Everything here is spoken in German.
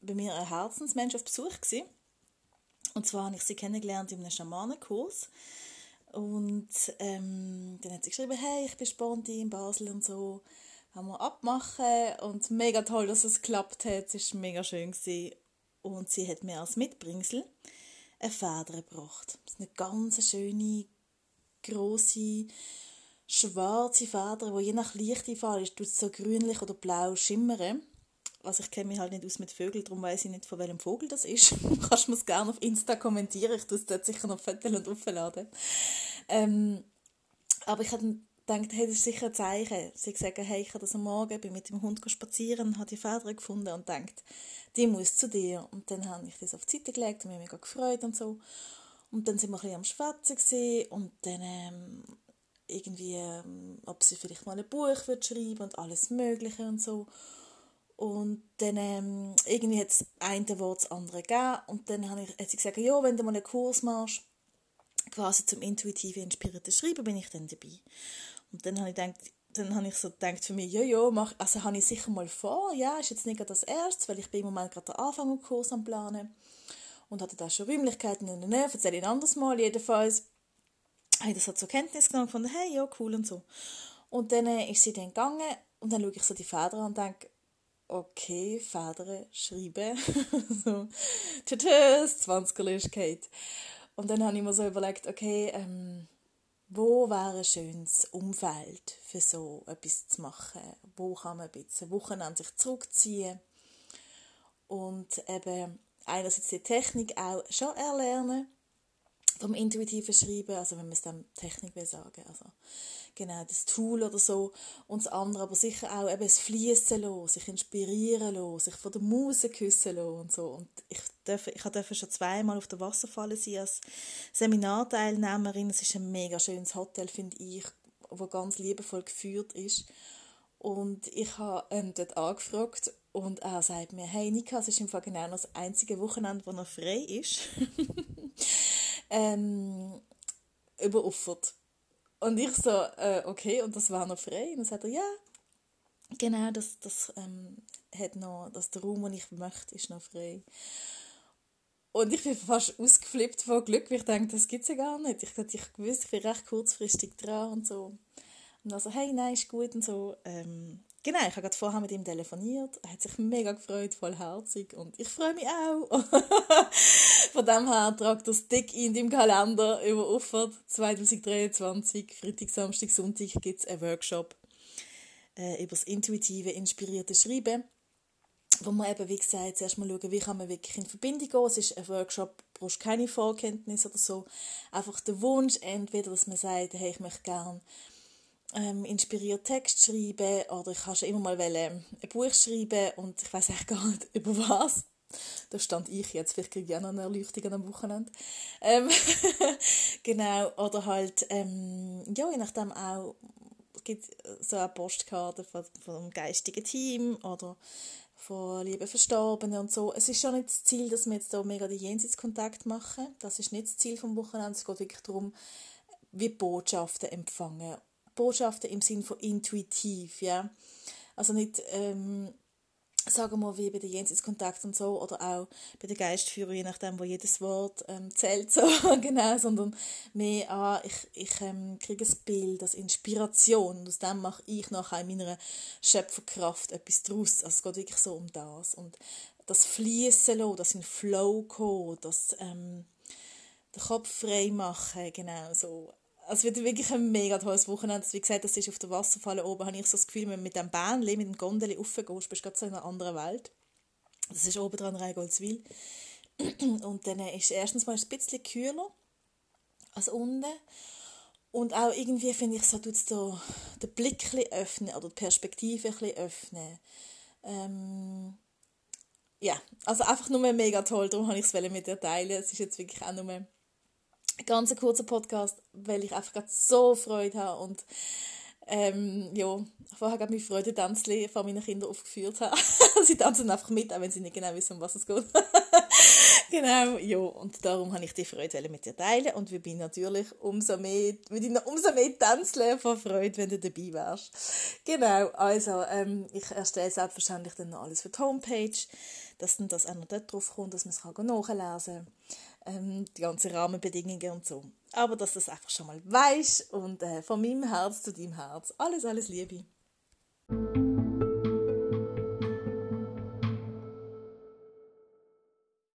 bei mir ein Herzensmensch auf Besuch. Gewesen. Und zwar habe ich sie kennengelernt in einem Schamanenkurs. Und ähm, dann hat sie geschrieben, hey, ich bin Sponti in Basel und so. Haben wir abmachen und mega toll, dass es geklappt hat. Es war mega schön. Gewesen. Und sie hat mir als Mitbringsel eine Feder gebracht. Das ist eine ganz schöne, grosse, schwarze Feder, die je nach Lichteinfall ist, so grünlich oder blau schimmern also ich kenne mich halt nicht aus mit Vögeln, darum weiß ich nicht, von welchem Vogel das ist. Kannst du mir gerne auf Insta kommentieren, ich tue es dort sicher noch Fotos und aufladen. Ähm, aber ich habe gedacht, hey, das ist sicher ein Zeichen. Sie sagen, hey, ich habe das am Morgen, bin mit dem Hund spazieren, habe die Feder gefunden und denkt, die muss zu dir. Und dann habe ich das auf die Seite gelegt und mich mega gefreut und so. Und dann sind wir ein bisschen am Schwätzen und dann ähm, irgendwie, ähm, ob sie vielleicht mal ein Buch wird schreiben und alles Mögliche und so. Und dann ähm, irgendwie hat es eine Wort das andere gegeben. Und dann habe ich, hat sie gesagt, ja, wenn du mal einen Kurs machst, quasi zum intuitiven, inspirierten Schreiben, bin ich dann dabei. Und dann habe ich gedacht, dann habe ich so gedacht für mich, ja, ja, mach, also habe ich sicher mal vor, ja, ist jetzt nicht das Erste, weil ich bin im Moment gerade den Anfang im Kurs am Planen und hatte da schon Räumlichkeiten, und ne, erzähle ich ein anderes Mal, jedenfalls habe ich das halt zur Kenntnis genommen, von hey, ja, cool und so. Und dann äh, ist sie dann gegangen und dann schaue ich so die Feder an und denke, okay, Federn schreiben. so, tschüss, 20er ist. Und dann habe ich mir so überlegt, okay, ähm, wo wäre ein schönes Umfeld für so etwas zu machen? Wo kann man ein bisschen Wochenende sich zurückziehen und eben einerseits die Technik auch schon erlernen vom intuitiven Schreiben, also wenn man es dann Technik will sagen, also genau das Tool oder so und das andere, aber sicher auch eben das Fließen lassen, sich inspirieren lassen, sich von der Muse küssen lassen und so. Und ich darf, ich durfte schon zweimal auf der Wasserfalle sein als Seminarteilnehmerin, es ist ein mega schönes Hotel, finde ich, wo ganz liebevoll geführt ist. Und ich habe ähm, dort angefragt und er sagt mir, hey Nika, es ist im Fall genau das einzige Wochenende, wo noch frei ist. ähm, überuffert. Und ich so, äh, okay, und das war noch frei? Und dann sagt er, ja, genau, das, das ähm, hat noch, das der Raum, den ich möchte, ist noch frei. Und ich bin fast ausgeflippt vor Glück, weil ich denke, das gibt es ja gar nicht. Ich dachte, ich wusste, ich bin recht kurzfristig dran und so. Und dann so, hey, nein, ist gut und so. Ähm, Genau, ich habe gerade vorher mit ihm telefoniert. Er hat sich mega gefreut, voll herzig. Und ich freue mich auch. Von dem her tragt das dick in deinem Kalender über Uffert 2023. Freitag, Samstag, Sonntag gibt es einen Workshop äh, über das intuitive, inspirierte Schreiben. Wo man eben, wie gesagt, zuerst mal schauen, wie kann man wirklich in Verbindung gehen. Es ist ein Workshop, du brauchst keine Vorkenntnis oder so. Einfach der Wunsch, entweder, dass man sagt, hey, ich möchte gerne ähm, inspiriert Text schreiben oder ich habe schon immer mal ein Buch schreiben und ich weiß eigentlich gar nicht über was. Da stand ich jetzt, vielleicht kriege ich auch noch eine Erleuchtung am Wochenende. Ähm, genau, oder halt, ähm, ja, je nachdem auch, es gibt so eine Postkarte von, vom geistigen Team oder von lieben Verstorbenen und so. Es ist schon nicht das Ziel, dass wir jetzt da mega den Jenseitskontakt machen. Das ist nicht das Ziel vom Wochenende. Es geht wirklich darum, wie Botschaften empfangen Botschaften im Sinn von intuitiv, ja. Also nicht, ähm, sagen wir, wie bei den Jenseitskontakt und so, oder auch bei den Geistführern, je nachdem, wo jedes Wort ähm, zählt, so, genau, sondern mehr, ah, ich, ich ähm, kriege ein Bild, das Inspiration, und aus dem mache ich nachher in meiner Schöpferkraft etwas draus. Also es geht wirklich so um das. Und das Fließen lassen, das in Flow kommen, das ähm, den Kopf frei machen, genau, so es wird wirklich ein mega tolles Wochenende. Wie gesagt, das ist auf der Wasserfalle oben, habe ich so das Gefühl, wenn du mit dem Bähnchen, mit dem Gondeli raufgehst, bist du gerade so in einer anderen Welt. Das ist oben dran Rheingoldswil. Und dann ist erstens mal ein bisschen kühler als unten. Und auch irgendwie finde ich, so tut es den Blick ein öffnen oder die Perspektive ein öffnen. Ähm, ja, also einfach nur mega toll, darum habe ich es mit dir teilen. Es ist jetzt wirklich auch nur ganz kurzer Podcast, weil ich einfach gerade so Freude habe und ähm, ja, vorher gerade meine Freude Tanzli von meinen Kindern aufgeführt habe. sie tanzen einfach mit, auch wenn sie nicht genau wissen, um was es geht. genau, ja, und darum habe ich die Freude mit dir teilen und wir bin natürlich umso mehr, würde umso mehr tanzen vor Freude, wenn du dabei wärst. Genau, also ähm, ich erstelle selbstverständlich dann noch alles für die Homepage, dass dann das auch noch dort drauf kommt, dass man es nachlesen kann, ähm, die ganzen Rahmenbedingungen und so. Aber dass das einfach schon mal weißt und äh, von meinem Herz zu deinem Herz. Alles, alles Liebe.